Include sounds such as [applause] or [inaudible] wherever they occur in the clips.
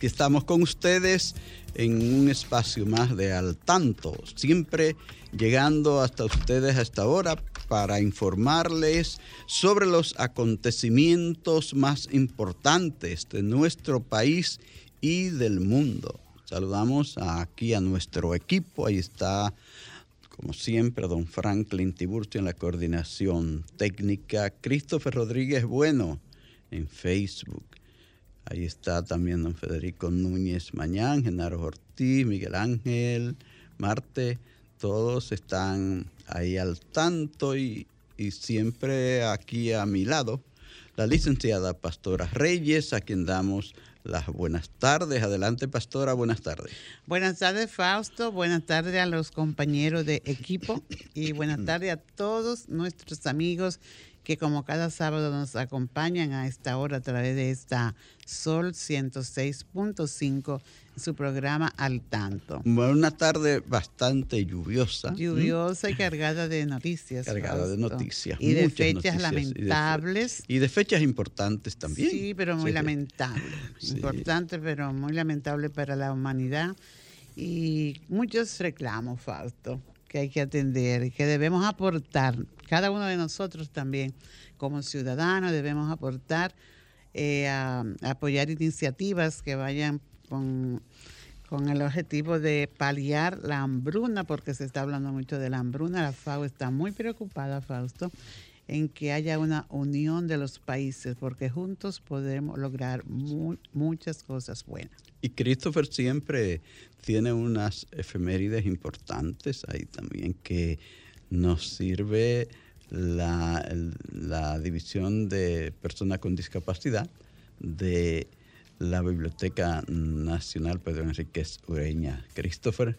Estamos con ustedes en un espacio más de al tanto, siempre llegando hasta ustedes a esta hora para informarles sobre los acontecimientos más importantes de nuestro país y del mundo. Saludamos aquí a nuestro equipo, ahí está como siempre don Franklin Tiburcio en la coordinación técnica, Christopher Rodríguez Bueno en Facebook. Ahí está también don Federico Núñez Mañán, Genaro Ortiz, Miguel Ángel, Marte, todos están ahí al tanto y, y, siempre aquí a mi lado la licenciada Pastora Reyes, a quien damos las buenas tardes. Adelante, Pastora, buenas tardes. Buenas tardes, Fausto. Buenas tardes a los compañeros de equipo y buenas [coughs] tardes a todos nuestros amigos que como cada sábado nos acompañan a esta hora a través de esta Sol 106.5, su programa Al Tanto. Una tarde bastante lluviosa. Lluviosa y cargada de noticias. Cargada de noticias. Y de fechas lamentables. Y de, fechas importantes también. Sí, pero muy lamentable. [laughs] Importante, pero muy lamentable para la humanidad. Y muchos reclamos, Fausto, que hay que atender y que debemos aportar cada uno de nosotros también como ciudadanos debemos aportar eh, a, apoyar iniciativas que vayan con, con, el objetivo de paliar la hambruna, porque se está hablando mucho de la hambruna. La FAO está muy preocupada, Fausto, en que haya una unión de los países, porque juntos podemos lograr muchas cosas buenas. Y Christopher siempre tiene unas efemérides importantes ahí también que nos sirve la, división de personas con discapacidad de la Biblioteca Nacional Pedro Enríquez Ureña. Christopher.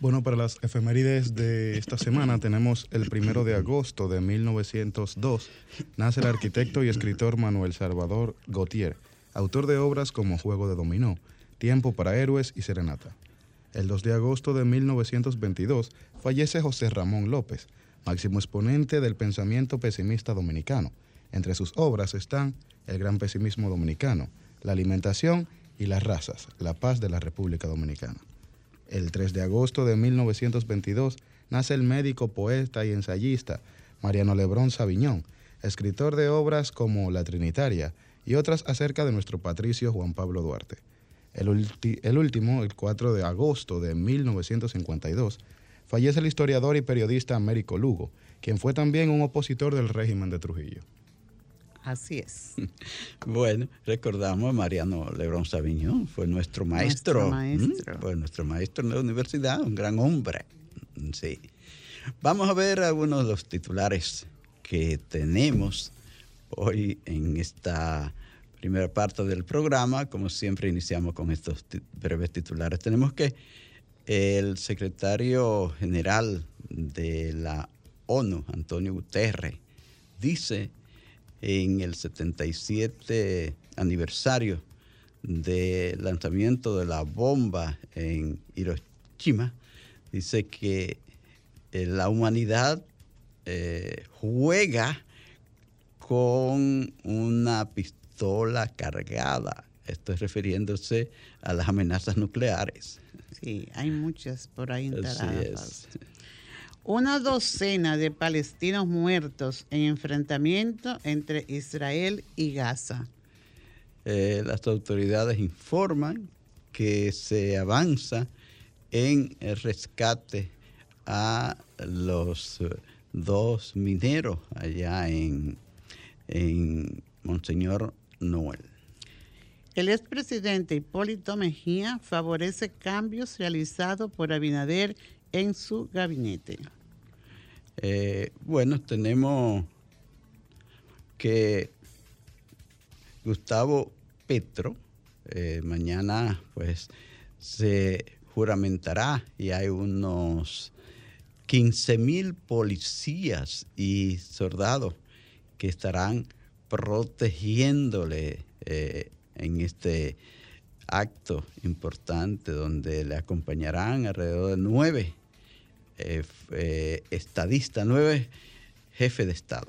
Bueno, para las efemérides de esta semana tenemos el primero de agosto de 1902. Nace el arquitecto y escritor Manuel Salvador Gautier, autor de obras como Juego de Dominó, Tiempo para Héroes y Serenata. El 2 de agosto de 1922 fallece José Ramón López, máximo exponente del pensamiento pesimista dominicano. Entre sus obras están El gran pesimismo dominicano, La alimentación y las razas, la paz de la República Dominicana. El 3 de agosto de 1922 nace el médico, poeta y ensayista Mariano Lebrón Saviñón, escritor de obras como La Trinitaria y otras acerca de nuestro patricio Juan Pablo Duarte. El, último, el 4 de agosto de 1952, fallece el historiador y periodista Américo Lugo, quien fue también un opositor del régimen de Trujillo. Así es. [laughs] Bueno, recordamos a Mariano Lebrón Sabiñón, fue nuestro maestro. Nuestro maestro. Fue nuestro maestro en la universidad, un gran hombre. Sí. Vamos a ver algunos de los titulares que tenemos hoy en esta primera parte del programa. Como siempre, iniciamos con estos breves titulares. Tenemos que el secretario general de la ONU, Antonio Guterres, dice en el 77 aniversario del lanzamiento de la bomba en Hiroshima, dice que eh, la humanidad eh, juega con una pistola cargada. Estoy refiriéndose a las amenazas nucleares. Sí, hay muchas por ahí instaladas. Una docena de palestinos muertos en enfrentamiento entre Israel y Gaza. Eh, las autoridades informan que se avanza en el rescate a los dos mineros allá en, en Monseñor Noel. El expresidente Hipólito Mejía favorece cambios realizados por Abinader en su gabinete. Eh, bueno, tenemos que Gustavo Petro eh, mañana pues se juramentará y hay unos 15 mil policías y soldados que estarán protegiéndole eh, en este acto importante donde le acompañarán alrededor de nueve eh, eh, estadistas, nueve jefes de Estado.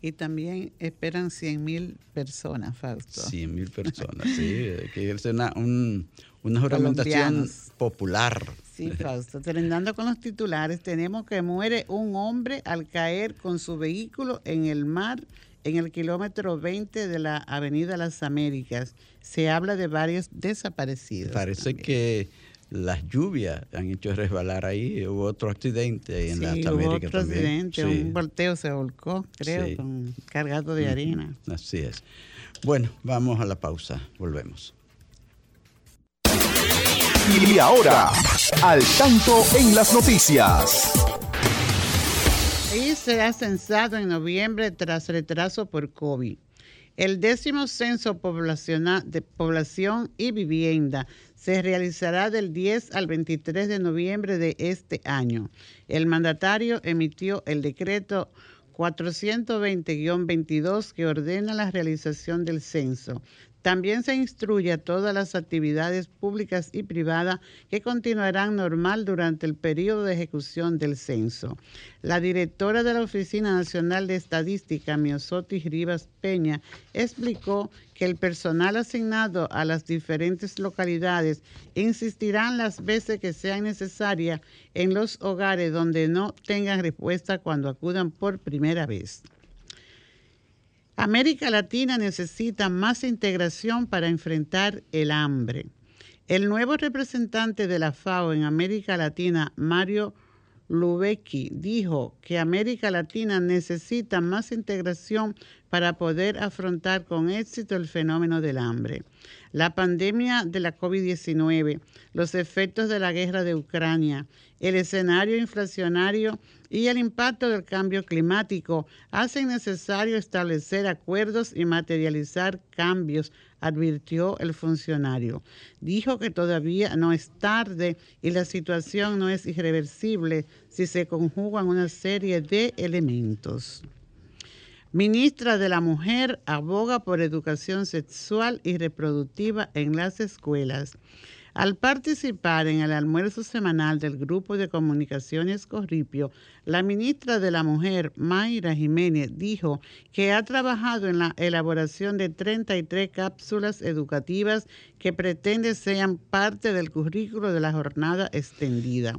Y también esperan 100 mil personas, Fausto. 100 mil personas, sí. Que es una, una juramentación popular. Sí, Fausto. Terminando con los titulares, tenemos que muere un hombre al caer con su vehículo en el mar en el kilómetro 20 de la Avenida Las Américas. Se habla de varios desaparecidos. Parece que las lluvias han hecho resbalar ahí. Hubo otro accidente en Las Américas otro accidente, un volteo se volcó, creo, con, cargado de arena. Así es. Bueno, vamos a la pausa. Volvemos. Y ahora, al tanto en las noticias país será censado en noviembre tras retraso por COVID. El décimo censo poblacional de población y vivienda se realizará del 10 al 23 de noviembre de este año. El mandatario emitió el decreto 420-22 que ordena la realización del censo. También se instruye a todas las actividades públicas y privadas que continuarán normal durante el periodo de ejecución del censo. La directora de la Oficina Nacional de Estadística, Miosotis Rivas Peña, explicó que el personal asignado a las diferentes localidades insistirán las veces que sean necesarias en los hogares donde no tengan respuesta cuando acudan por primera vez. América Latina necesita más integración para enfrentar el hambre. El nuevo representante de la FAO en América Latina, Mario Lubecki, dijo que América Latina necesita más integración para poder afrontar con éxito el fenómeno del hambre. La pandemia de la COVID-19, los efectos de la guerra de Ucrania, el escenario inflacionario y el impacto del cambio climático hacen necesario establecer acuerdos y materializar cambios, advirtió el funcionario. Dijo que todavía no es tarde y la situación no es irreversible si se conjugan una serie de elementos. Ministra de la Mujer aboga por educación sexual y reproductiva en las escuelas. Al participar en el almuerzo semanal del Grupo de Comunicaciones Corripio, la ministra de la Mujer, Mayra Jiménez, dijo que ha trabajado en la elaboración de 33 cápsulas educativas que pretende sean parte del currículo de la jornada extendida.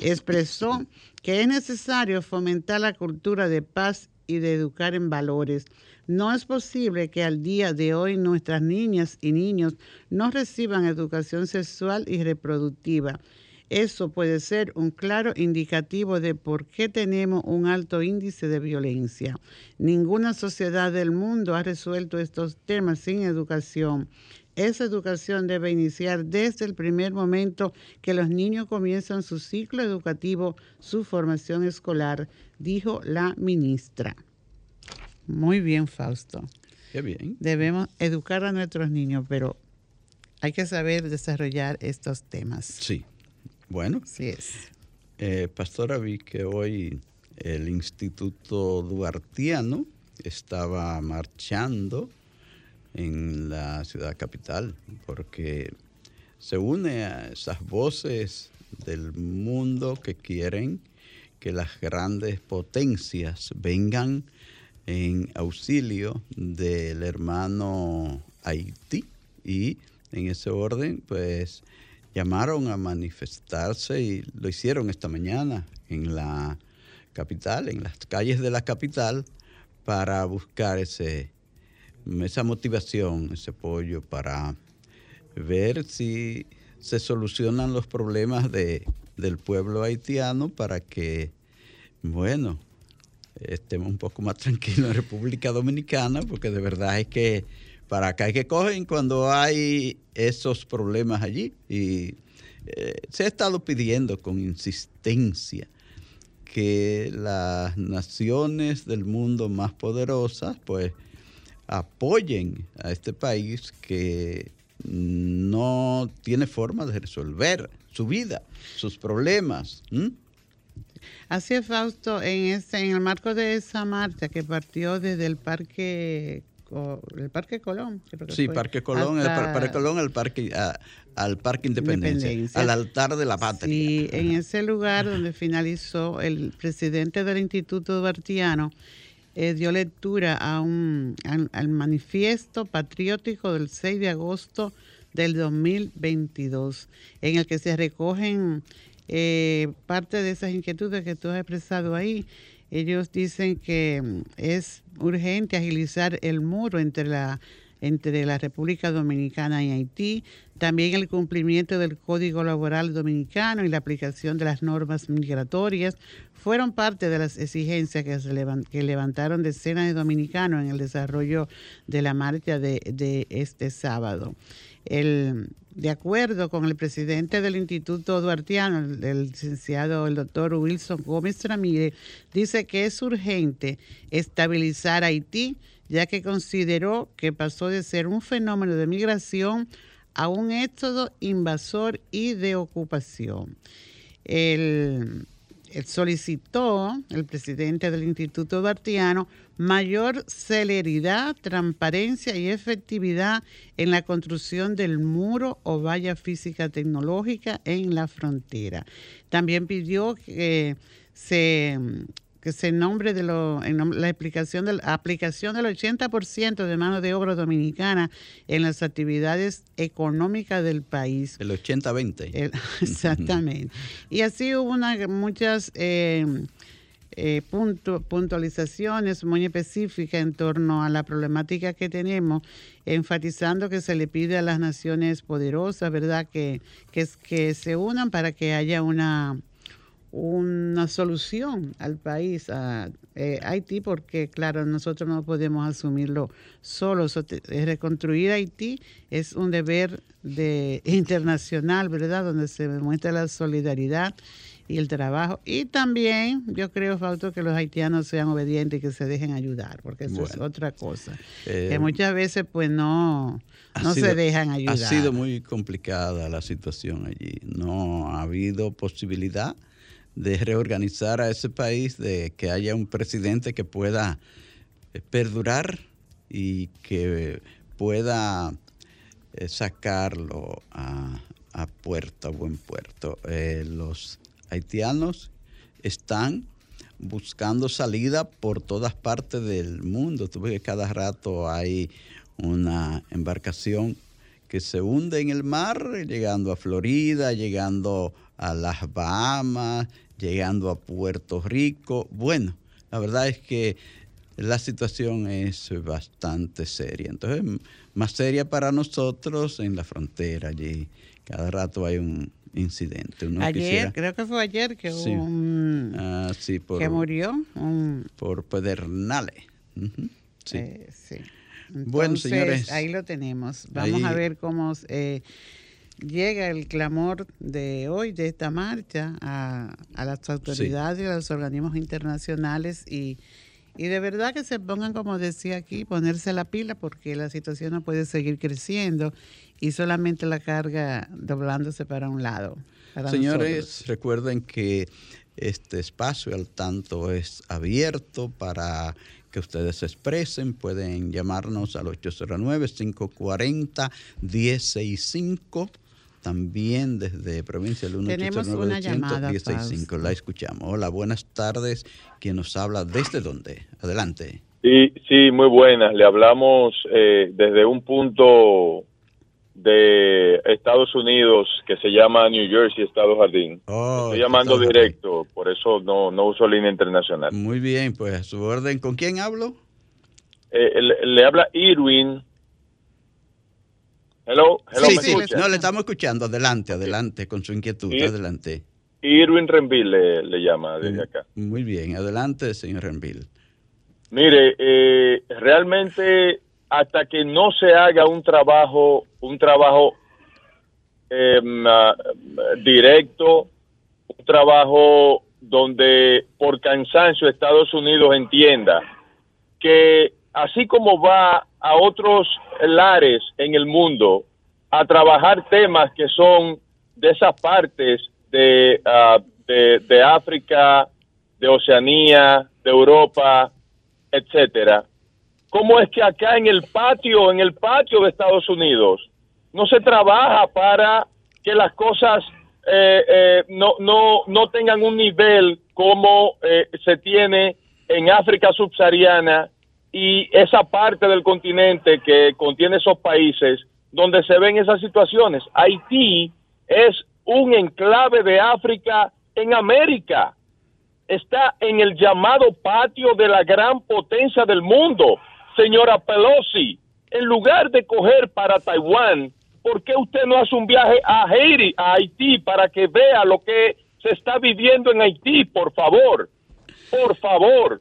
Expresó que es necesario fomentar la cultura de paz y de educar en valores no es posible que al día de hoy nuestras niñas y niños no reciban educación sexual y reproductiva. Eso puede ser un claro indicativo de por qué tenemos un alto índice de violencia. Ninguna sociedad del mundo ha resuelto estos temas sin educación. Esa educación debe iniciar desde el primer momento que los niños comienzan su ciclo educativo, su formación escolar, dijo la ministra. Muy bien, Fausto. Qué bien. Debemos educar a nuestros niños, pero hay que saber desarrollar estos temas. Sí. Bueno. Sí es. Eh, pastora, vi que hoy el Instituto Duartiano estaba marchando en la ciudad capital porque se une a esas voces del mundo que quieren que las grandes potencias vengan en auxilio del hermano Haití. Y en ese orden pues llamaron a manifestarse y lo hicieron esta mañana en la capital, en las calles de la capital para buscar ese, esa motivación, ese apoyo para ver si se solucionan los problemas de, del pueblo haitiano para que, bueno, estemos un poco más tranquilos en República Dominicana, porque de verdad es que para acá hay que cogen cuando hay esos problemas allí. Y eh, se ha estado pidiendo con insistencia que las naciones del mundo más poderosas, pues, apoyen a este país que no tiene forma de resolver su vida, sus problemas. Así es, Fausto, en, ese, en el marco de esa marcha que partió desde el Parque el Parque Colón. sí, Parque Colón, el Parque Colón al Parque, al Parque Independencia, al altar de la patria. Sí, en ese lugar donde finalizó el presidente del Instituto Duartiano eh, dio lectura a un, al, manifiesto patriótico del 6 de agosto del 2022, en el que se recogen eh, parte de esas inquietudes que tú has expresado ahí. Ellos dicen que mm, es urgente agilizar el muro entre la entre la República Dominicana y Haití, también el cumplimiento del Código Laboral Dominicano y la aplicación de las normas migratorias fueron parte de las exigencias que, se que levantaron decenas de dominicanos en el desarrollo de la marcha de, este sábado. De acuerdo con el presidente del Instituto Duartiano, el, licenciado, el doctor Wilson Gómez Ramírez, dice que es urgente estabilizar Haití, ya que consideró que pasó de ser un fenómeno de migración a un éxodo invasor y de ocupación. El, solicitó el presidente del Instituto Bartiano mayor celeridad, transparencia y efectividad en la construcción del muro o valla física tecnológica en la frontera. También pidió que se que se nombre de lo, en la explicación de aplicación del 80% de mano de obra dominicana en las actividades económicas del país. El 80-20. [laughs] Exactamente. y así hubo una, muchas eh, eh, puntualizaciones muy específicas en torno a la problemática que tenemos, enfatizando que se le pide a las naciones poderosas, ¿verdad?, que, que, que se unan para que haya una una solución al país, a eh, Haití, porque claro, nosotros no podemos asumirlo solos. Reconstruir Haití es un deber de, [laughs] internacional, ¿verdad? Donde se muestra la solidaridad y el trabajo. Y también yo creo, Fausto, que los haitianos sean obedientes y que se dejen ayudar, porque eso es otra cosa. que eh, muchas veces pues no, no se dejan ayudar. Ha sido muy complicada la situación allí. No ha habido posibilidad de reorganizar a ese país, de que haya un presidente que pueda eh, perdurar y que pueda eh, sacarlo a, puerto, a buen puerto. Eh, los haitianos están buscando salida por todas partes del mundo. Tú ves que cada rato hay una embarcación que se hunde en el mar, llegando a Florida, llegando a las Bahamas, llegando a Puerto Rico. Bueno, la verdad es que la situación es bastante seria. Entonces, más seria para nosotros en la frontera allí. Cada rato hay un incidente. ayer, creo que fue ayer que hubo un... Ah, que murió. Por Pedernales. sí. Eh, sí. bueno, señores. Ahí lo tenemos. Vamos a ver cómo... Eh, llega el clamor de hoy, de esta marcha, a, las autoridades y a los organismos internacionales y, y de verdad que se pongan, como decía aquí, ponerse la pila porque la situación no puede seguir creciendo y solamente la carga doblándose para un lado. Señores, recuerden que este espacio al tanto es abierto para que ustedes se expresen. Pueden llamarnos al 809-540-165 también desde provincia del 1 La escuchamos. Hola, buenas tardes. ¿Quién nos habla? ¿Desde dónde? Adelante. Sí, sí, muy buenas. Le hablamos eh, desde un punto de Estados Unidos que se llama New Jersey, Estado Jardín. Oh, Estoy llamando directo, por eso no, no uso línea internacional. Muy bien, pues a su orden. ¿Con quién hablo? Eh, le, habla Irwin Hello, hello, sí, sí, no, le estamos escuchando. Adelante, adelante, con su inquietud, adelante. Irwin Renville le, llama desde acá. Muy bien, adelante, señor Renville. Mire, eh, realmente hasta que no se haga un trabajo, un trabajo em, ah, directo, un trabajo donde por cansancio Estados Unidos entienda que así como va a otros lares en el mundo a trabajar temas que son de esas partes de, ah, de, África, de Oceanía, de Europa, etcétera. ¿Cómo es que acá en el patio, en el patio de Estados Unidos, no se trabaja para que las cosas eh, eh, no, no, no tengan un nivel como eh, se tiene en África subsahariana y esa parte del continente que contiene esos países donde se ven esas situaciones. Haití es un enclave de África en América. Está en el llamado patio de la gran potencia del mundo. Señora Pelosi, en lugar de coger para Taiwán, ¿por qué usted no hace un viaje a Haití, a Haití, para que vea lo que se está viviendo en Haití, por favor? Por favor,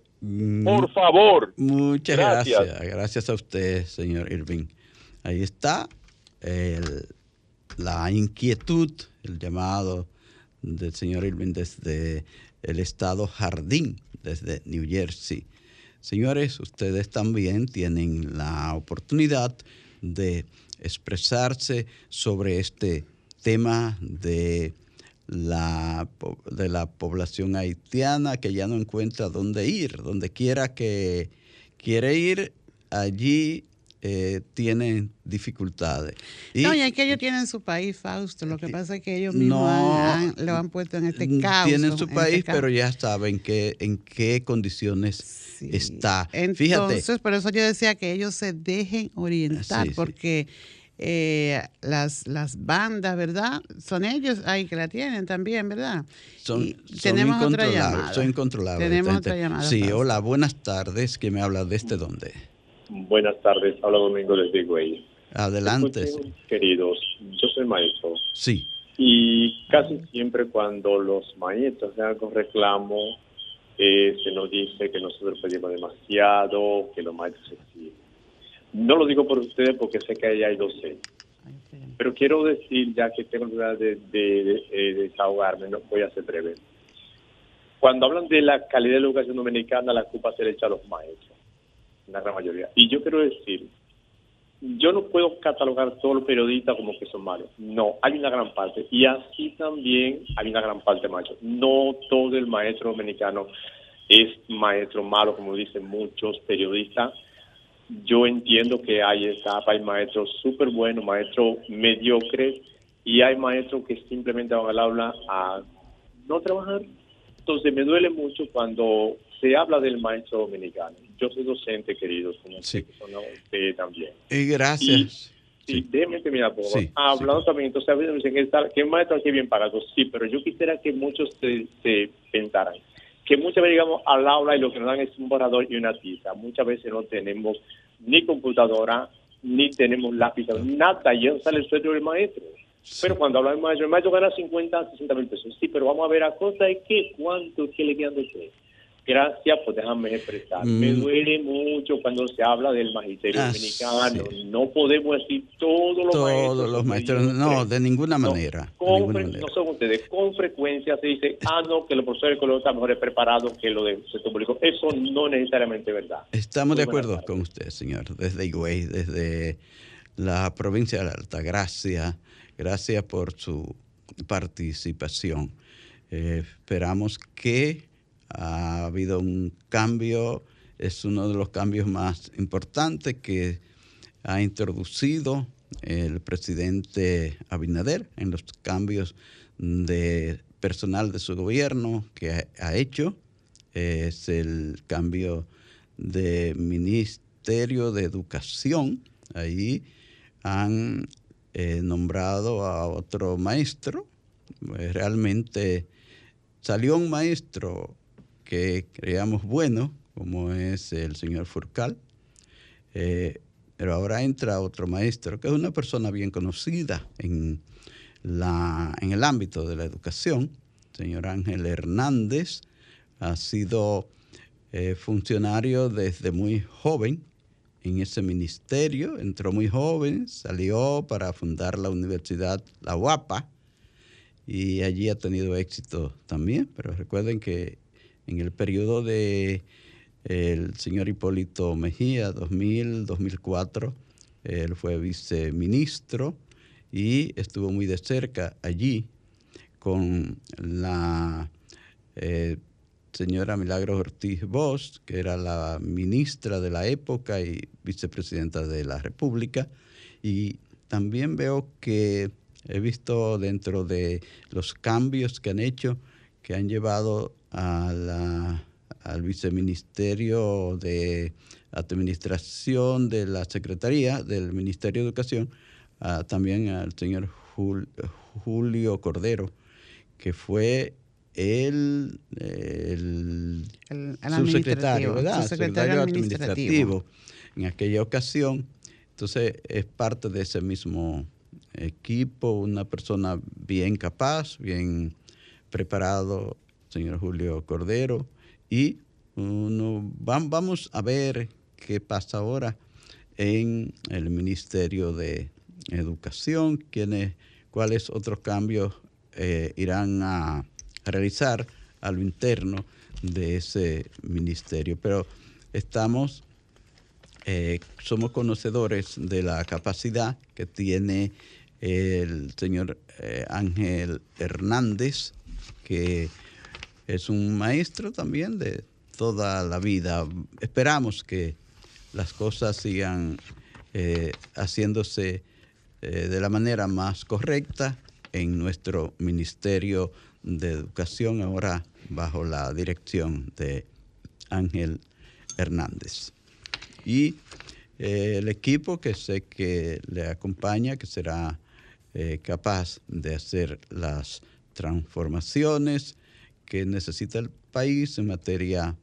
por favor. Muchas Gracias. gracias. gracias. a usted, señor Irving. Ahí está el- la inquietud, el llamado del señor Irving desde el estado Jardín, desde New Jersey. Señores, ustedes también tienen la oportunidad de expresarse sobre este tema de la, de la población haitiana que ya no encuentra dónde ir, donde quiera que quiere ir, allí eh, tienen dificultades. Y no, y es que ellos tienen su país, Fausto. Lo que pasa es que ellos mismos No, han- han- lo han puesto en este caos. tienen su este país, pero ya saben que, en qué condiciones Sí. está. Entonces, Fíjate, por eso yo decía que ellos se dejen orientar, Sí, sí. Eh, las, las bandas, ¿verdad? Son ellos ahí que la tienen también, ¿verdad? son, Y son tenemos otra llamada. Son incontrolables. Tenemos otra llamada, Sí, hola, buenas tardes. ¿Quién me habla desde dónde? Buenas tardes, habla Domingo desde Güey. Adelante. Escuchen, queridos, yo soy maestro Sí, y casi siempre cuando los maestros hacen algún reclamo, eh, se nos dice que nosotros pedimos demasiado, que los maestros exigen. No lo digo por ustedes porque sé que ahí hay docentes, pero quiero decir, ya que tengo la de, de, de- eh, desahogarme, no voy a ser breve. Cuando hablan de la calidad de la educación dominicana, la culpa se le echa a los maestros, la gran mayoría. Y yo quiero decir, yo no puedo catalogar todos los periodistas como que son malos. No, hay una gran parte. Y así también hay una gran parte macho. No todo el maestro dominicano es maestro malo, como dicen muchos periodistas. Yo entiendo que hay etapas, hay maestros súper buenos, maestros mediocres, y hay maestros que simplemente van al aula a no trabajar. Entonces me duele mucho cuando se habla del maestro dominicano. Yo soy docente, queridos, como Sí. usted, también. y gracias. Sí, Sí. déjeme terminar, por. Sí, Hablando sí. también, entonces a veces me dicen que, está- que el maestro aquí bien pagado. Sí, pero yo quisiera que muchos se, se pensaran que muchas veces llegamos al aula y lo que nos dan es un borrador y una tiza. Muchas veces no tenemos ni computadora, ni tenemos lápiz, nada. Y eso sale el sueldo del maestro. Pero cuando habla del maestro, el maestro gana 50, 60 mil pesos. Sí, pero vamos a ver a cosa de qué, cuánto, qué le quedan de qué. Gracias por dejarme expresar. Me Mm. duele mucho cuando se habla del magisterio Ah, dominicano. sí. No podemos decir todos los maestros. Todos los maestros, no, de ninguna No, manera. de con ninguna fre- manera. no son ustedes, con frecuencia se dice, ah, no, que los profesores de color están mejor preparados que los del sector público. Eso no necesariamente es verdad. Estamos Muy de acuerdo con usted, señor, desde Higüey, desde la provincia de la Altagracia. Gracias por su participación. Eh, esperamos que ha habido un cambio, es uno de los cambios más importantes que ha introducido el presidente Abinader en los cambios de personal de su gobierno que ha, hecho. Es el cambio de Ministerio de Educación. Ahí han eh, nombrado a otro maestro. Realmente salió un maestro que creíamos bueno, como es el señor Furcal, eh, pero ahora entra otro maestro que es una persona bien conocida en, la, en el ámbito de la educación, señor Ángel Hernández, ha sido eh, funcionario desde muy joven en ese ministerio, entró muy joven, salió para fundar la universidad La UAPA y allí ha tenido éxito también, pero recuerden que en el periodo de el señor Hipólito Mejía, 2000-2004, él fue viceministro y estuvo muy de cerca allí con la eh, señora Milagros Ortiz Bosch, que era la ministra de la época y vicepresidenta de la República. Y también veo que he visto dentro de los cambios que han hecho, que han llevado a la, al viceministerio de Administración de la Secretaría del Ministerio de Educación, también al señor Julio Cordero, que fue el, el, subsecretario, ¿verdad? Secretario administrativo en aquella ocasión. Entonces es parte de ese mismo equipo, una persona bien capaz, bien preparado, señor Julio Cordero, y uno, vamos a ver qué pasa ahora en el Ministerio de Educación, quiénes, cuáles otros cambios eh, irán a realizar a lo interno de ese ministerio. Pero estamos, eh, somos conocedores de la capacidad que tiene el señor eh, Ángel Hernández, que es un maestro también de toda la vida. Esperamos que las cosas sigan eh, haciéndose de la manera más correcta en nuestro Ministerio de Educación, ahora bajo la dirección de Ángel Hernández. Y eh, el equipo que sé que le acompaña, que será eh, capaz de hacer las transformaciones que necesita el país en materia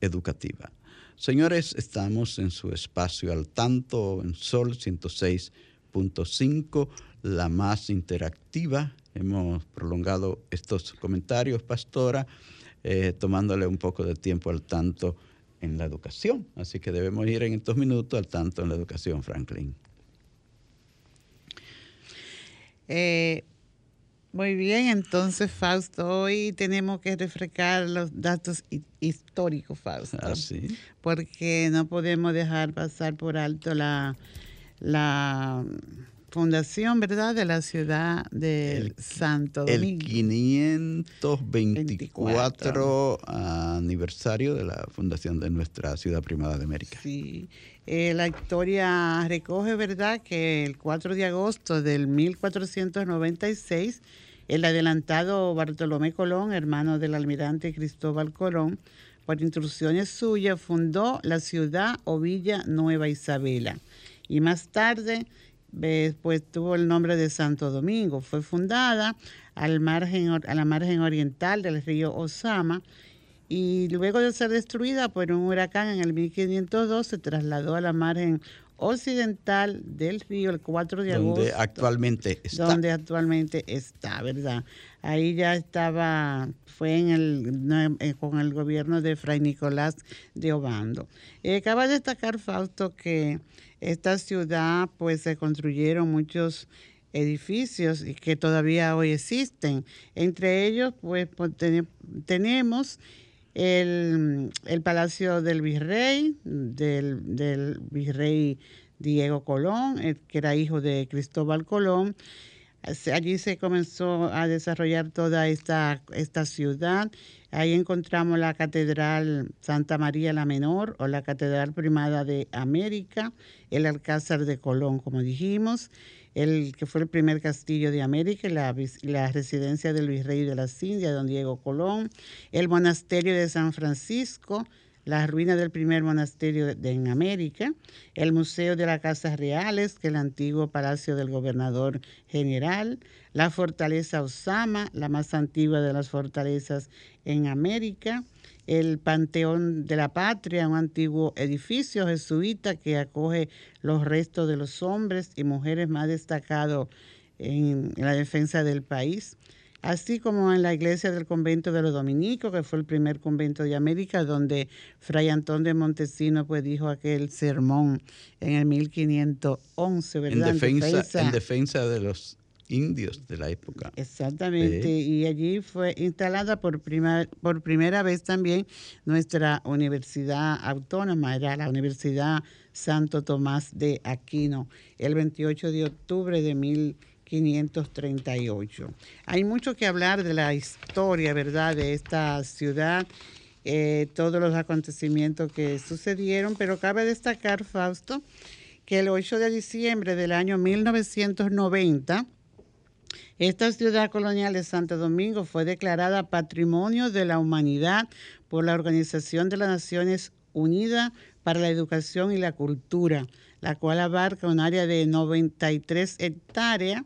educativa. Señores, estamos en su espacio al tanto en Sol 106.5, la más interactiva hemos prolongado estos comentarios, pastora, eh, tomándole un poco de tiempo al tanto en la educación. Así que debemos ir en estos minutos al tanto en la educación, Franklin. Eh, muy bien, entonces Fausto, hoy tenemos que refrescar los datos históricos, Fausto. Ah, sí. Porque no podemos dejar pasar por alto la, la fundación, ¿verdad?, de la ciudad de Santo Domingo. El 524 aniversario de la fundación de nuestra ciudad primada de América. Sí, eh, la historia recoge, ¿verdad?, que el 4 de agosto del 1496, el adelantado Bartolomé Colón, hermano del almirante Cristóbal Colón, por instrucciones suyas, fundó la ciudad o Villa Nueva Isabela. Y más tarde pues tuvo el nombre de Santo Domingo. Fue fundada al margen, a la margen oriental del río Osama y luego de ser destruida por un huracán en el 1502 se trasladó a la margen occidental del río el 4 de agosto. Donde actualmente está. Donde actualmente está, ¿verdad? Ahí ya estaba, fue en el, eh, con el gobierno de Fray Nicolás de Obando. Eh, acaba de destacar Fausto que esta ciudad pues se construyeron muchos edificios y que todavía hoy existen. Entre ellos pues, pues tenemos el, Palacio del Virrey, del, del Virrey Diego Colón, que era hijo de Cristóbal Colón. Allí se comenzó a desarrollar toda esta, esta ciudad. Ahí encontramos la Catedral Santa María la Menor o la Catedral Primada de América, el Alcázar de Colón, como dijimos, el que fue el primer castillo de América, la, la residencia del virrey de las Indias, don Diego Colón, el monasterio de San Francisco, las ruinas del primer monasterio de, en América, el Museo de las Casas Reales, que es el antiguo palacio del gobernador general, la fortaleza Osama, la más antigua de las fortalezas en América, el Panteón de la Patria, un antiguo edificio jesuita que acoge los restos de los hombres y mujeres más destacados en la defensa del país así como en la iglesia del convento de los dominicos, que fue el primer convento de América, donde Fray Antón de Montesino pues dijo aquel sermón en el 1511, ¿verdad? En defensa, en defensa de los indios de la época. Exactamente, y allí fue instalada por, por primera vez también nuestra universidad autónoma, era la Universidad Santo Tomás de Aquino, el 28 de octubre de 1511. 538. Hay mucho que hablar de la historia, ¿verdad?, de esta ciudad, eh, todos los acontecimientos que sucedieron, pero cabe destacar, Fausto, que el 8 de diciembre del año 1990, esta ciudad colonial de Santo Domingo fue declarada Patrimonio de la Humanidad por la Organización de las Naciones Unidas para la Educación y la Cultura, la cual abarca un área de 93 hectáreas.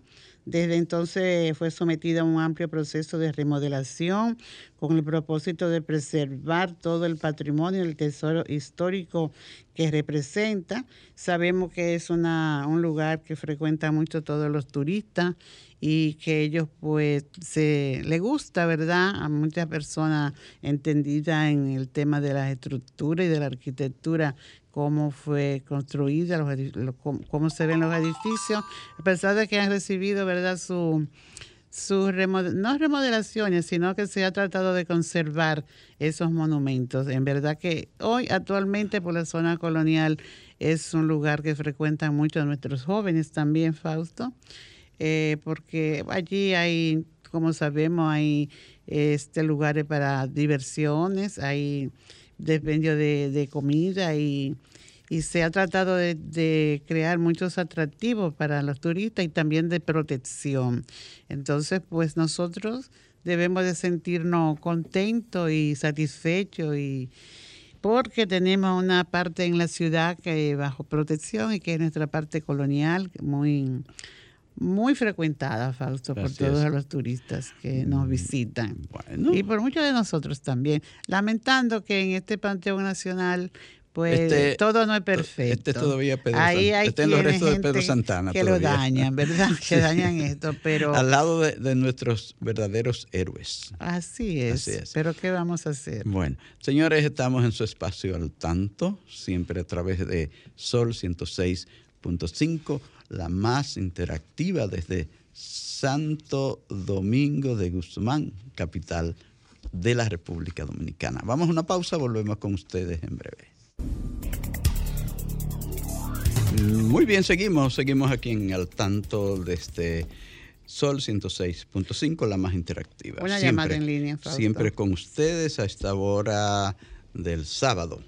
Desde entonces fue sometida a un amplio proceso de remodelación con el propósito de preservar todo el patrimonio, el tesoro histórico que representa. Sabemos que es una, un lugar que frecuenta mucho todos los turistas y que ellos pues se le gusta, ¿verdad? A muchas personas entendidas en el tema de la estructura y de la arquitectura cómo fue construida, los, cómo, se ven los edificios, a pesar de que han recibido, ¿verdad?, su, su no remodelaciones, sino que se ha tratado de conservar esos monumentos. En verdad que hoy, actualmente, por la zona colonial, es un lugar que frecuentan muchos nuestros jóvenes también, Fausto, eh, porque allí hay, como sabemos, hay este lugares para diversiones, hay dependio de, de comida y, y, se ha tratado de, crear muchos atractivos para los turistas y también de protección. Entonces, pues nosotros debemos de sentirnos contentos y satisfechos y porque tenemos una parte en la ciudad que bajo protección y que es nuestra parte colonial muy muy frecuentada, Fausto, por todos los turistas que nos mm, visitan. Y por muchos de nosotros también. Lamentando que en este Panteón Nacional pues este, todo no es perfecto. Este todavía Pedro Ahí hay este los restos de Pedro Santana. Que lo dañan, ¿verdad? [laughs] que dañan esto, pero... Al lado de, nuestros verdaderos héroes. Así es. Así es. Pero ¿qué vamos a hacer? Bueno, señores, estamos en su espacio al tanto, siempre a través de Sol 106.5 la más interactiva desde Santo Domingo de Guzmán, capital de la República Dominicana. Vamos a una pausa, volvemos con ustedes en breve. Muy bien, seguimos, seguimos aquí en Al Tanto de este Sol 106.5, la más interactiva. Una llamada en línea. Siempre con ustedes a esta hora del sábado,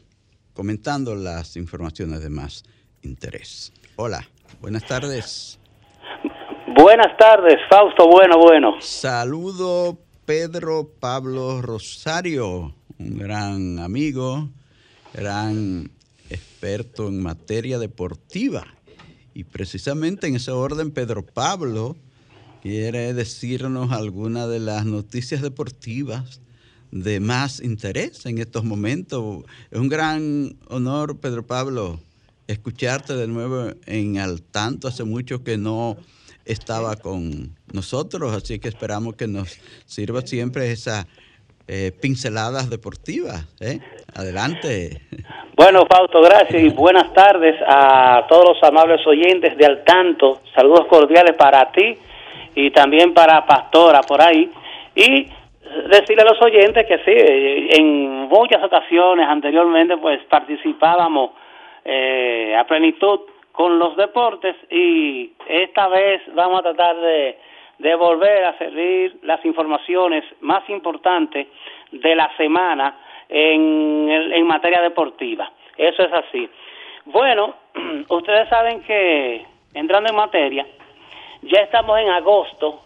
comentando las informaciones de más interés. Hola. Buenas tardes. Buenas tardes, Fausto. Bueno, bueno. Saludo Pedro Pablo Rosario, un gran amigo, gran experto en materia deportiva. Y precisamente en ese orden, Pedro Pablo quiere decirnos alguna de las noticias deportivas de más interés en estos momentos. Es un gran honor, Pedro Pablo, escucharte de nuevo en al tanto. Hace mucho que no estaba con nosotros, así que esperamos que nos sirva siempre esas eh, pinceladas deportivas. ¿eh? Adelante. Bueno, Fausto, gracias y buenas tardes a todos los amables oyentes de Al Tanto. Saludos cordiales para ti y también para Pastora por ahí. Y decirle a los oyentes que sí, en muchas ocasiones anteriormente pues participábamos eh, a plenitud con los deportes y esta vez vamos a tratar de, de volver a servir las informaciones más importantes de la semana en, en materia deportiva. Eso es así. Bueno, [clears throat] ustedes saben que entrando en materia, ya estamos en agosto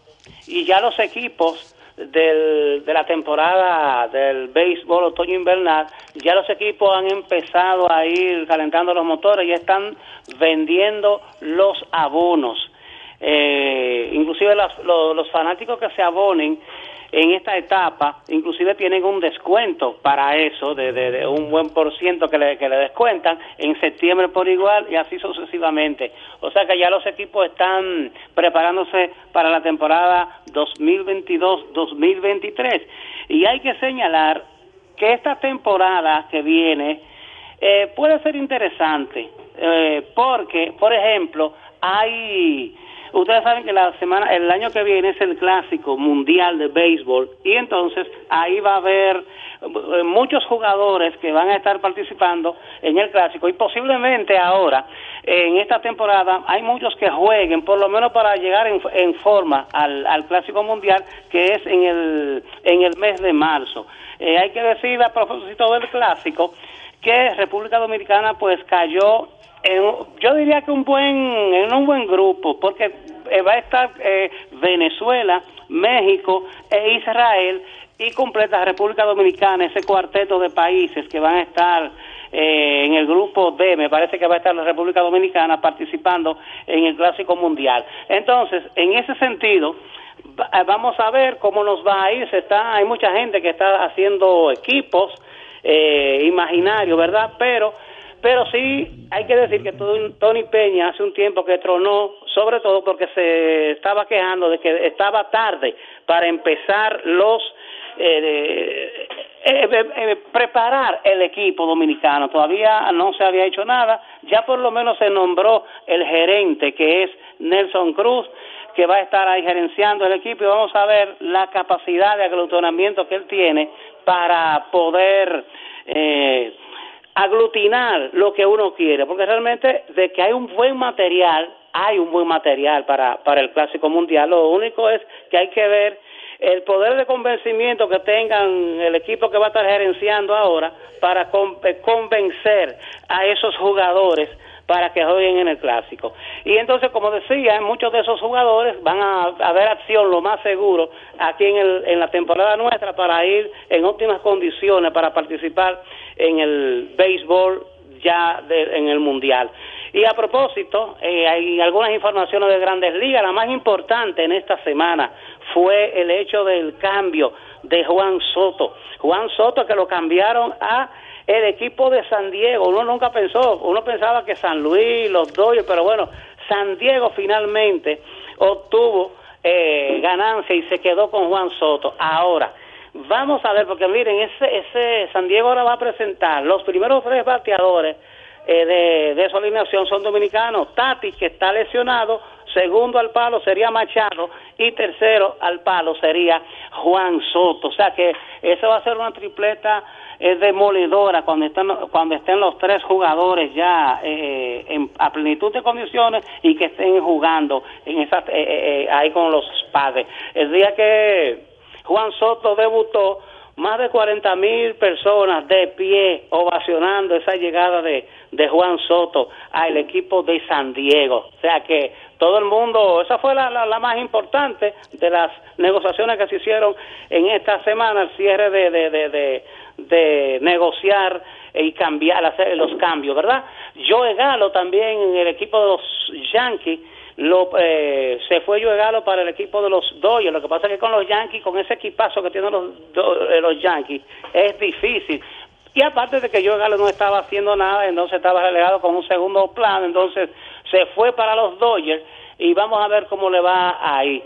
y ya los equipos del, de la temporada del béisbol otoño-invernal, ya los equipos han empezado a ir calentando los motores y están vendiendo los abonos. Eh, inclusive los, los fanáticos que se abonen en esta etapa, inclusive tienen un descuento para eso, de, un buen por ciento que le, que le descuentan, en septiembre por igual y así sucesivamente. O sea que ya los equipos están preparándose para la temporada 2022-2023. Y hay que señalar que esta temporada que viene eh, puede ser interesante, eh, porque, por ejemplo, hay Ustedes saben que la semana, el año que viene es el clásico mundial de béisbol y entonces ahí va a haber eh, muchos jugadores que van a estar participando en el clásico y posiblemente ahora en esta temporada hay muchos que jueguen por lo menos para llegar en, forma al, al, clásico mundial que es en el en el mes de marzo. Eh, hay que decir a propósito del clásico que República Dominicana pues cayó yo diría que un buen, en un buen grupo, porque eh, va a estar eh, Venezuela, México e Israel y completa República Dominicana, ese cuarteto de países que van a estar eh, en el grupo D, me parece que va a estar la República Dominicana participando en el Clásico Mundial. Entonces, en ese sentido, va- vamos a ver cómo nos va a ir. Se está, hay mucha gente que está haciendo equipos eh, imaginarios, ¿verdad? Pero pero sí hay que decir que Tony Peña hace un tiempo que tronó, sobre todo porque se estaba quejando de que estaba tarde para empezar los eh, de- eh, eh, eh, preparar el equipo dominicano. Todavía no se había hecho nada. Ya por lo menos se nombró el gerente, que es Nelson Cruz, que va a estar ahí gerenciando el equipo y vamos a ver la capacidad de aglutinamiento que él tiene para poder eh, aglutinar lo que uno quiere, porque realmente de que hay un buen material, hay un buen material para, para el Clásico Mundial, lo único es que hay que ver el poder de convencimiento que tengan el equipo que va a estar gerenciando ahora para eh, convencer a esos jugadores para que jueguen en el clásico. Y entonces, como decía, muchos de esos jugadores van a, a ver acción lo más seguro aquí en, el, en la temporada nuestra para ir en óptimas condiciones para participar en el béisbol ya de- en el mundial. Y a propósito, eh, hay algunas informaciones de grandes ligas. La más importante en esta semana fue el hecho del cambio de Juan Soto. Juan Soto que lo cambiaron a el equipo de San Diego. Uno nunca pensó, uno pensaba que San Luis, los Dodgers, pero bueno, San Diego finalmente obtuvo eh, ganancia y se quedó con Juan Soto. Ahora, vamos a ver, porque miren, ese, ese San Diego ahora va a presentar los primeros tres bateadores eh, de, de su alineación son dominicanos. Tati, que está lesionado, segundo al palo sería Machado y tercero al palo sería Juan Soto. O sea que eso va a ser una tripleta eh, demoledora cuando estén, cuando estén los tres jugadores ya eh, en, a plenitud de condiciones y que estén jugando en esas, eh, eh, eh, ahí con los padres. El día que Juan Soto debutó, más de 40 mil personas de pie ovacionando esa llegada de, de Juan Soto al equipo de San Diego. O sea que todo el mundo, esa fue la, la, la más importante de las negociaciones que se hicieron en esta semana, el cierre de, de, de negociar y cambiar, hacer los cambios, ¿verdad? Joe Galo también en el equipo de los Yankees lo, eh, se fue Joe Galo para el equipo de los Dodgers. Lo que pasa es que con los Yankees, con ese equipazo que tienen los, eh, los Yankees, es difícil. Y aparte de que Joe Galo no estaba haciendo nada, entonces estaba relegado con un segundo plan, entonces se fue para los Dodgers y vamos a ver cómo le va ahí.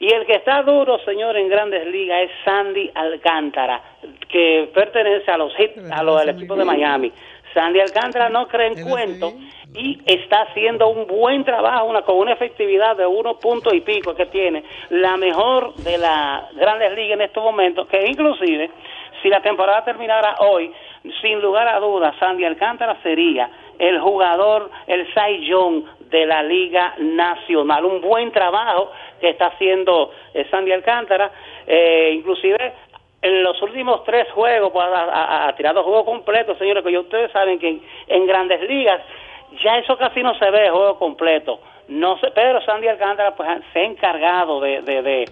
Y el que está duro, señor, en Grandes Ligas es Sandy Alcántara, que pertenece a los Heat, a los del equipo de Miami. Sandy Alcántara no cree en cuento y está haciendo un buen trabajo una, con una efectividad de uno punto y pico que tiene, la mejor de las grandes ligas en estos momentos, que inclusive si la temporada terminara hoy, sin lugar a dudas, Sandy Alcántara sería el jugador, el Cy Young de la Liga Nacional. Un buen trabajo que está haciendo eh, Sandy Alcántara, eh, inclusive en los últimos tres juegos, pues, ha, ha- tirado juego completo, señores, que ya ustedes saben que en, en grandes ligas ya eso casi no se ve, juego completo. No sé, pero Sandy Alcántara pues, se ha encargado de, de, de,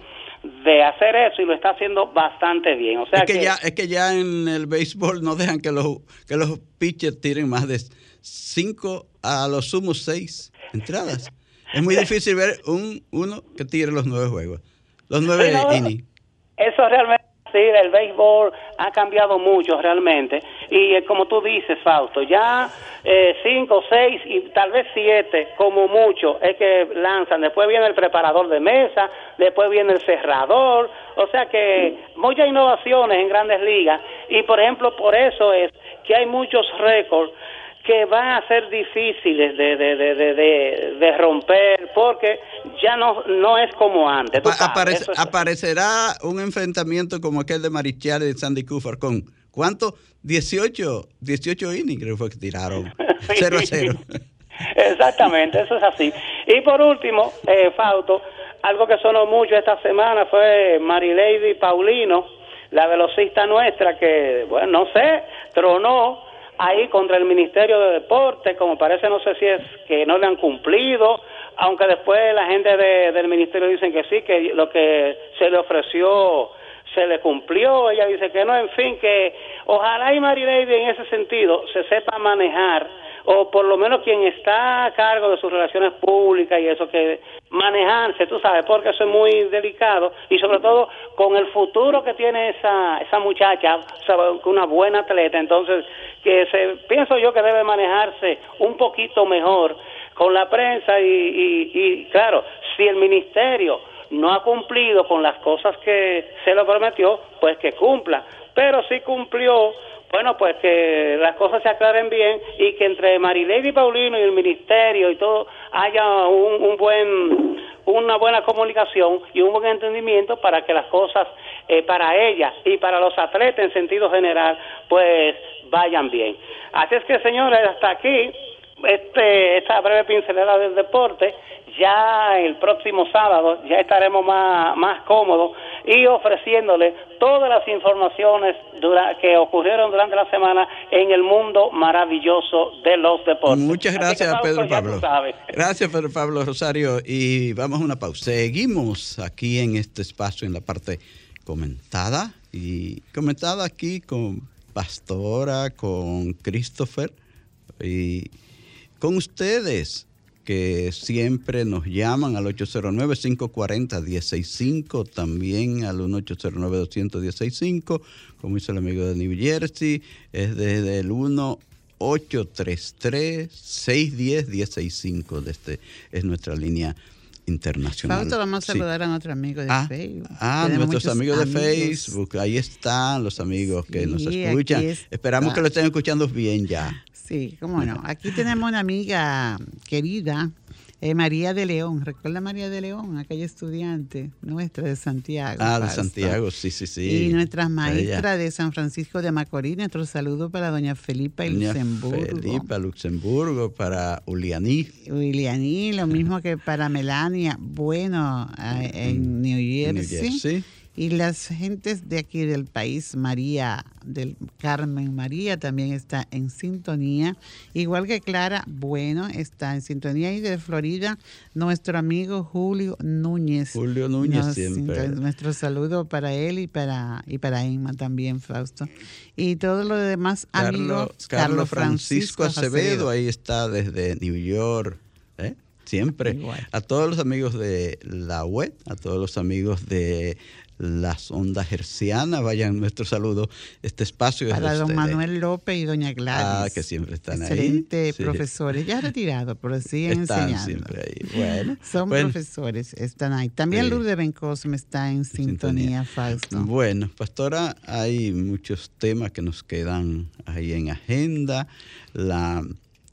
de hacer eso y lo está haciendo bastante bien. O sea es, que ya, es que ya en el béisbol no dejan que los, que los pitchers tiren más de cinco, a los sumos seis entradas. Es muy difícil ver un uno que tire los nueve juegos, los nueve Sí, no, innings. Eso realmente, sí, el béisbol ha cambiado mucho realmente. Y eh, como tú dices, Fausto, ya eh, cinco, seis y tal vez siete, como mucho, es que lanzan. Después viene el preparador de mesa, después viene el cerrador. O sea que muchas innovaciones en grandes ligas. Y por ejemplo, por eso es que hay muchos récords que van a ser difíciles de, de, de, de, romper porque ya no, no es como antes. es- aparecerá un enfrentamiento como aquel de Marichal y Sandy Cooper con ¿cuánto? 18, 18 innings creo fue que tiraron. [laughs] [laughs] 0 a 0. Exactamente, eso es así. Y por último, eh, Fausto, algo que sonó mucho esta semana fue Marilady Paulino, la velocista nuestra que, bueno, no sé, tronó ahí contra el Ministerio de Deporte, como parece, no sé si es que no le han cumplido, aunque después la gente de- del Ministerio dicen que sí, que lo que se le ofreció se le cumplió, ella dice que no, en fin, que ojalá y Marilady en ese sentido se sepa manejar, o por lo menos quien está a cargo de sus relaciones públicas y eso, que manejarse, tú sabes, porque eso es muy delicado, y sobre todo con el futuro que tiene esa, esa muchacha, una buena atleta, entonces, que se, pienso yo que debe manejarse un poquito mejor con la prensa y, y, y claro, si el ministerio no ha cumplido con las cosas que se lo prometió, pues que cumpla. Pero si cumplió, bueno, pues que las cosas se aclaren bien y que entre Marilady Paulino y el ministerio y todo haya un, buen una buena comunicación y un buen entendimiento para que las cosas eh, para ella y para los atletas en sentido general pues vayan bien. Así es que señores, hasta aquí este, esta breve pincelada del deporte. Ya el próximo sábado ya estaremos más, más cómodos y ofreciéndole todas las informaciones que ocurrieron durante la semana en el mundo maravilloso de los deportes. Muchas gracias, Pedro Pablo. Gracias, Pedro Pablo Rosario. Y vamos a una pausa. Seguimos aquí en este espacio, en la parte comentada. Y comentada aquí con Pastora, con Christopher. Y con ustedes que siempre nos llaman al 809-540-165, también al 1809-200-165, como dice el amigo de New Jersey, es desde el 1-833-610-165, este es nuestra línea internacional. Fausto, vamos a saludar a nuestro amigo de ah, Facebook. Ah, nuestros amigos, de Facebook, ahí están los amigos que nos escuchan. Esperamos que lo estén escuchando bien ya. Sí, cómo no. Aquí tenemos una amiga querida, eh, María de León. ¿Recuerda María de León? Aquella estudiante nuestra de Santiago. Ah, de Santiago, sí, sí, sí. Y nuestra maestra de San Francisco de Macorís. Nuestro saludo para doña Felipa y Luxemburgo. Felipa Luxemburgo, para Ulianí. Ulianí, lo mismo que para Melania. Bueno, eh, en New Jersey. New Jersey. Y las gentes de aquí del país, María del Carmen María también está en sintonía, igual que Clara Bueno está en sintonía y de Florida nuestro amigo Julio Núñez. Julio Núñez siempre. Nuestro saludo para él y para y para Emma también, Fausto. Y todos los demás amigos. Carlos, Francisco, Acevedo, ahí está desde New York. ¿eh? Siempre. A todos los amigos de la web, a todos los amigos de las ondas hercianas. Vayan nuestro saludo. Este espacio es Para don Manuel López y doña Gladys. Ah, que siempre están ahí. Excelente profesores. Ya retirados, pero siguen están enseñando. siempre ahí. Bueno. Son profesores, están ahí. También Lourdes Bencosme está en sintonía, Fausto. Bueno, pastora, hay muchos temas que nos quedan ahí en agenda. La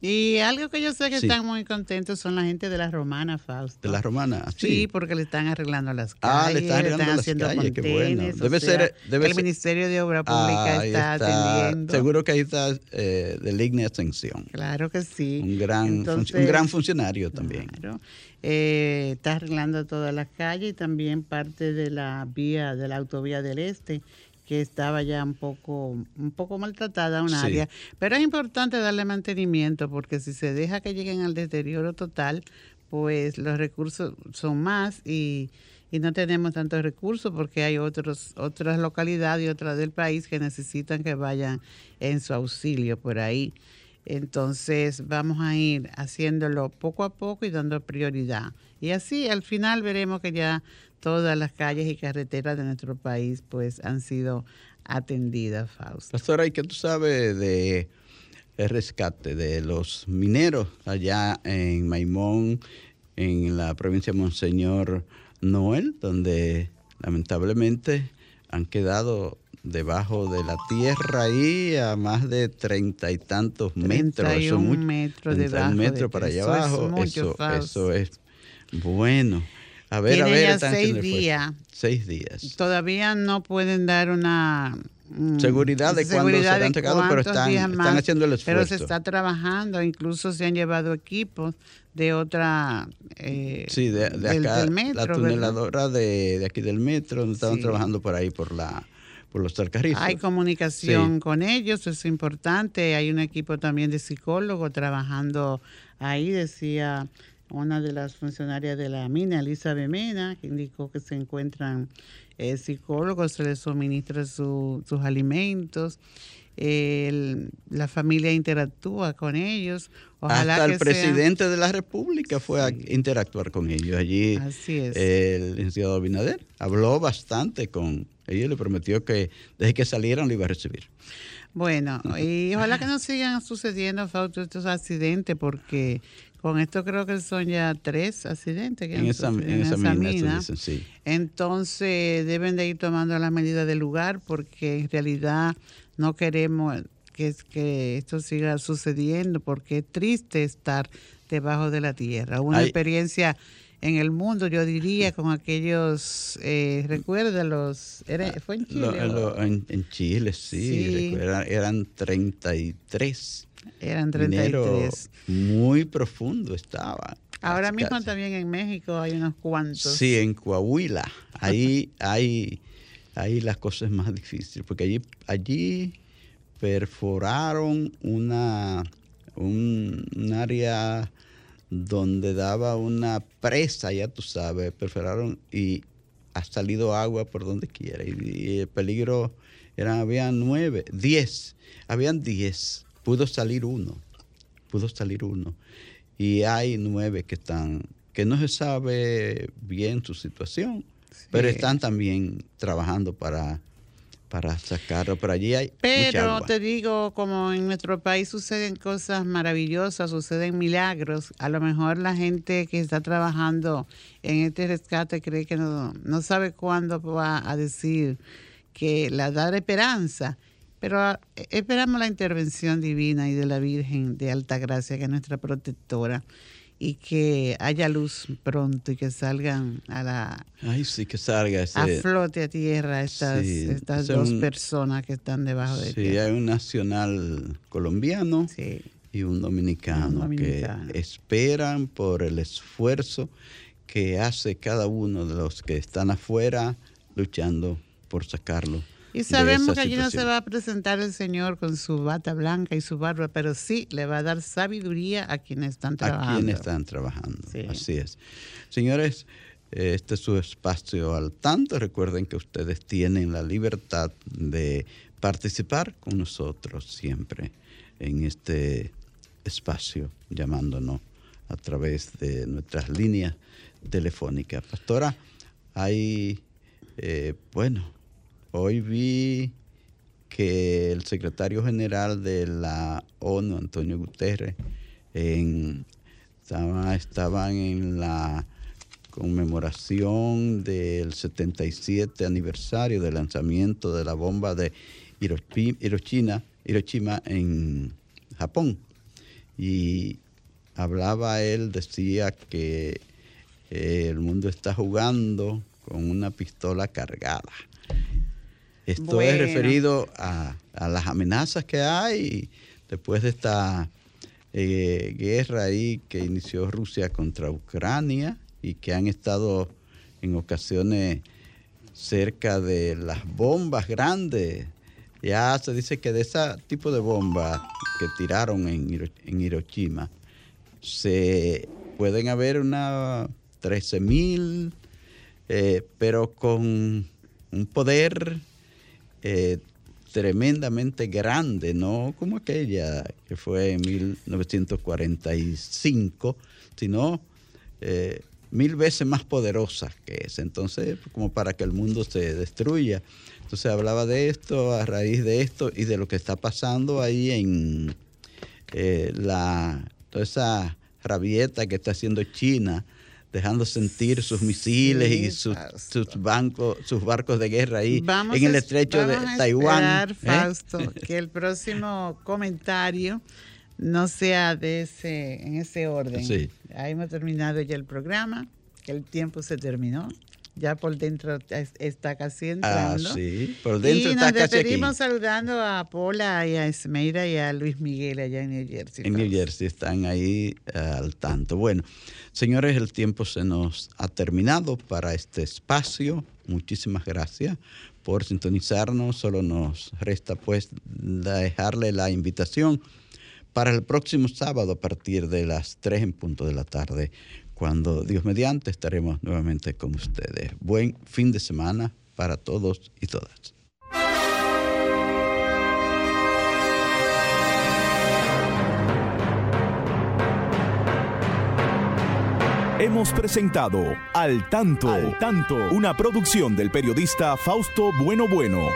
y algo que yo sé que están muy contentos son la gente de la romana, Fausto. De la romana, sí. porque le están arreglando las calles, ah, le están, arreglando las haciendo calles, qué bueno. Debe ser, debe el Ministerio de Obra Pública está, atendiendo. Seguro que ahí está eh, de Extensión. Claro que sí. Un gran, un gran funcionario también. Claro. Eh, está arreglando todas las calles y también parte de la vía, de la autovía del Este que estaba ya un poco, un poco maltratada un área. Pero es importante darle mantenimiento porque si se deja que lleguen al deterioro total, pues los recursos son más y, y no tenemos tantos recursos porque hay otros, otras localidades y otras del país que necesitan que vayan en su auxilio por ahí. Entonces vamos a ir haciéndolo poco a poco y dando prioridad. Y así al final veremos que ya todas las calles y carreteras de nuestro país pues han sido atendidas, Fausto. Pastora, ¿y qué tú sabes de el rescate de los mineros allá en Maimón, en la provincia de Monseñor Noel, donde lamentablemente han quedado debajo de la tierra ahí a más de treinta y tantos metros. Eso metros debajo. metro para allá abajo. eso, eso es bueno. A ver, a ver. Ya seis días. Seis días. Todavía no pueden dar una seguridad de cuándo se han entregado, pero están, están, haciendo el esfuerzo. Pero se está trabajando, incluso se han llevado equipos de otra eh, sí de, acá la tuneladora de, de, aquí del metro donde estaban trabajando por ahí por la por los Talcarrizos. Hay comunicación con ellos, es importante. Hay un equipo también de psicólogos trabajando ahí, decía una de las funcionarias de la mina, Elisa Mena, que indicó que se encuentran eh, psicólogos, se les suministra su- sus alimentos. el- la familia interactúa con ellos. Ojalá Hasta que el sea- presidente de la República fue a interactuar con ellos. Allí Así es. el licenciado Abinader habló bastante con ellos le prometió que desde que salieran lo iba a recibir. Bueno, y ojalá que no sigan sucediendo, Fausto, estos accidentes, porque con esto creo que son ya tres accidentes que En han esa, en esa mina, eso mina. dicen, sí. Entonces deben de ir tomando las medidas del lugar porque en realidad no queremos que, que esto siga sucediendo porque es triste estar debajo de la tierra. Una experiencia en el mundo, yo diría, con aquellos, eh, recuerda los, era- fue en Chile. Lo- o- lo- en, en Chile, sí, Sí. recuerda, eran 33. Eran Minero 33. muy profundo estaba. Ahora mismo casi. también en México hay unos cuantos. Sí, en Coahuila. Ahí, [laughs] ahí, ahí las cosas más difíciles, porque allí, allí perforaron una, un, un área donde daba una presa, ya tú sabes, perforaron y ha salido agua por donde quiera. Y, y el peligro eran, habían nueve, diez, habían diez, pudo salir uno, pudo salir uno. Y hay nueve que están, que no se sabe bien su situación, pero están también trabajando para, para sacarlo. Pero allí hay mucha Pero agua. te digo, como en nuestro país suceden cosas maravillosas, suceden milagros, a lo mejor la gente que está trabajando en este rescate cree que no, no sabe cuándo va a decir que la dar esperanza. Pero ah, esperamos la intervención divina y de la Virgen de Alta Gracia, que es nuestra protectora, y que haya luz pronto y que salgan a la Ay, sí, que salga ese... a flote a tierra estas, Sí, estas dos un- personas que están debajo de Sí, tierra. hay un nacional colombiano Sí. y un dominicano, Un dominicano. que esperan por el esfuerzo que hace cada uno de los que están afuera luchando por sacarlo. Y sabemos que allí no se va a presentar el Señor con su bata blanca y su barba, pero sí le va a dar sabiduría a quienes están a trabajando. quienes están trabajando. Sí. Así es. Señores, este es su espacio al tanto. Recuerden que ustedes tienen la libertad de participar con nosotros siempre en este espacio, llamándonos a través de nuestras líneas telefónicas. Pastora, hay, eh, bueno, hoy vi que el secretario general de la ONU, Antonio Guterres, estaba- estaban en la conmemoración del 77 aniversario del lanzamiento de la bomba de Hiroshi- Hiroshima, Hiroshima en Japón. Y hablaba él, decía que eh, el mundo está jugando con una pistola cargada. Esto es referido a, a las amenazas que hay después de esta eh, guerra ahí que inició Rusia contra Ucrania y que han estado en ocasiones cerca de las bombas grandes. Ya se dice que de ese tipo de bombas que tiraron en, Hiro- en Hiroshima, se pueden haber una 13 mil, eh, pero con un poder eh, tremendamente grande, no como aquella que fue en 1945, sino eh, mil veces más poderosa que esa. Entonces, como para que el mundo se destruya. Entonces hablaba de esto, a raíz de esto y de lo que está pasando ahí en eh, la, toda esa rabieta que está haciendo China, dejando sentir sus misiles Sí, y sus, sus bancos, sus barcos de guerra ahí Vamos en el a- estrecho de vamos a Taiwán. esperar, ¿eh? Fausto, [laughs] que el próximo comentario no sea de ese, en ese orden. Sí. Ahí hemos terminado ya el programa, que el tiempo se terminó. Ya por dentro es- está casi Ah, entrando. sí, por dentro y está nos despedimos saludando a Pola y a Esmeira y a Luis Miguel allá en New Jersey. en New. Jersey, están ahí eh, al tanto. Bueno, señores, el tiempo se nos ha terminado para este espacio. Muchísimas gracias por sintonizarnos. Solo nos resta pues dejarle la invitación para el próximo sábado a partir de las 3 en punto de la tarde, cuando Dios mediante estaremos nuevamente con ustedes. Buen fin de semana para todos y todas. Hemos presentado Al Tanto, Al Tanto, una producción del periodista Fausto Bueno Bueno.